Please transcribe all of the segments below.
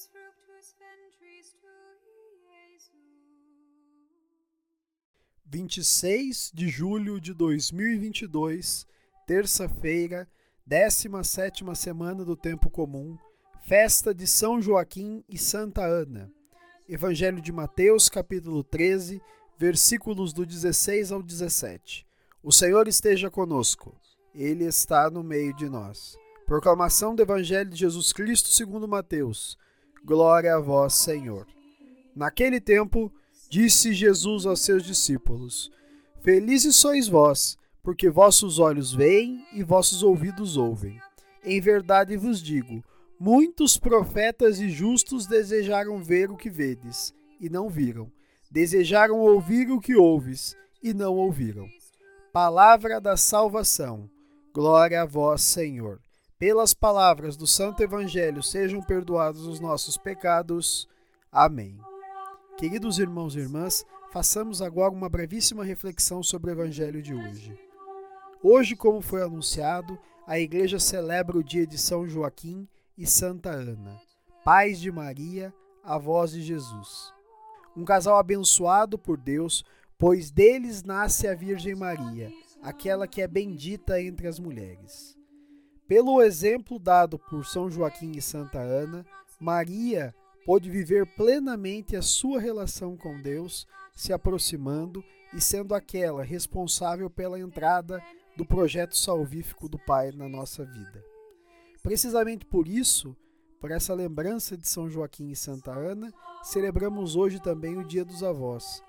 benedictus fructus ventris tui, Iesus. 26 de julho de 2022, terça-feira, 17ª semana do tempo comum, festa de São Joaquim e Santa Ana. Evangelho de Mateus, capítulo 13, versículos do 16 ao 17. O Senhor esteja conosco. Ele está no meio de nós. Proclamação do Evangelho de Jesus Cristo segundo Mateus. Glória a vós, Senhor. Naquele tempo, disse Jesus aos seus discípulos: Felizes sois vós, porque vossos olhos veem e vossos ouvidos ouvem. Em verdade vos digo: muitos profetas e justos desejaram ver o que vedes, e não viram. Desejaram ouvir o que ouves, e não ouviram. Palavra da salvação. Glória a vós, Senhor. Pelas palavras do Santo Evangelho sejam perdoados os nossos pecados. Amém. Queridos irmãos e irmãs, façamos agora uma brevíssima reflexão sobre o Evangelho de hoje. Hoje, como foi anunciado, a Igreja celebra o dia de São Joaquim e Santa Ana, pais de Maria, avós de Jesus. Um casal abençoado por Deus, pois deles nasce a Virgem Maria, aquela que é bendita entre as mulheres. Pelo exemplo dado por São Joaquim e Santa Ana, Maria pôde viver plenamente a sua relação com Deus, se aproximando e sendo aquela responsável pela entrada do projeto salvífico do Pai na nossa vida. Precisamente por isso, por essa lembrança de São Joaquim e Santa Ana, celebramos hoje também o Dia dos Avós.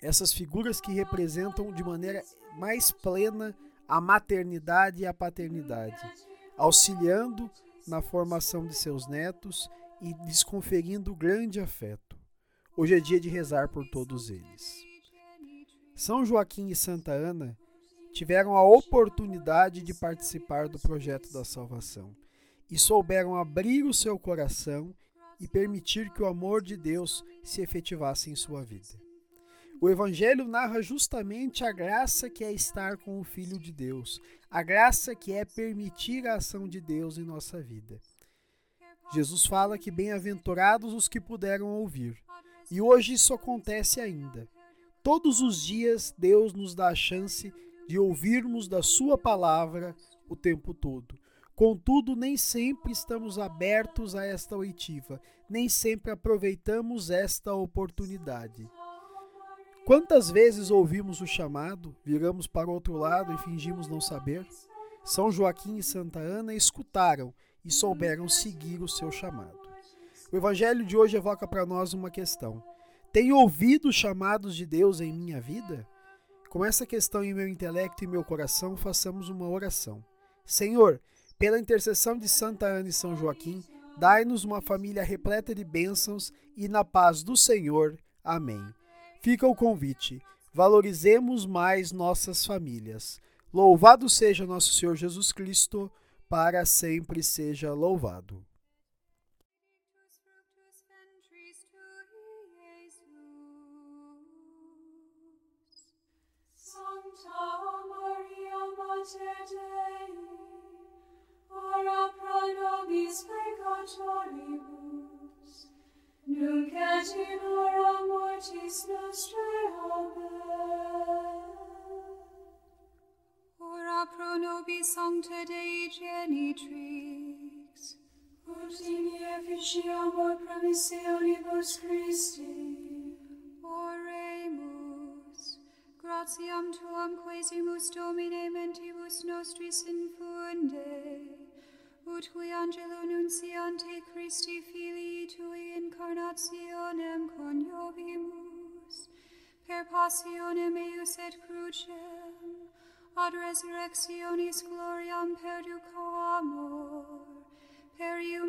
Essas figuras que representam de maneira mais plena a maternidade e a paternidade, auxiliando na formação de seus netos e lhes conferindo grande afeto. Hoje é dia de rezar por todos eles. São Joaquim e Santa Ana tiveram a oportunidade de participar do projeto da salvação e souberam abrir o seu coração e permitir que o amor de Deus se efetivasse em sua vida. O Evangelho narra justamente a graça que é estar com o Filho de Deus, a graça que é permitir a ação de Deus em nossa vida. Jesus fala que bem-aventurados os que puderam ouvir. E hoje isso acontece ainda. Todos os dias Deus nos dá a chance de ouvirmos da Sua palavra o tempo todo. Contudo, nem sempre estamos abertos a esta oitiva, nem sempre aproveitamos esta oportunidade. Quantas vezes ouvimos o chamado, viramos para o outro lado e fingimos não saber? São Joaquim e Santa Ana escutaram e souberam seguir o seu chamado. O evangelho de hoje evoca para nós uma questão: Tenho ouvido os chamados de Deus em minha vida? Com essa questão em meu intelecto e meu coração, façamos uma oração. Senhor, pela intercessão de Santa Ana e São Joaquim, dai-nos uma família repleta de bênçãos e na paz do Senhor. Amém. Fica o convite. Valorizemos mais nossas famílias. Louvado seja nosso Senhor Jesus Cristo, para sempre seja louvado. Nunc et in hora mortis nostrae, Amen. Ora pro nobis sancta Dei genitrix, ut in efficiamur promissi olivos Christi. Oremus, gratiam Tuam quesimus Domine mentibus nostris infunde, ut cui angelo nunciante Christi filii tui incarnationem coniovimus, per passionem eius et crucem, ad resurrectionis gloriam perducamur per iu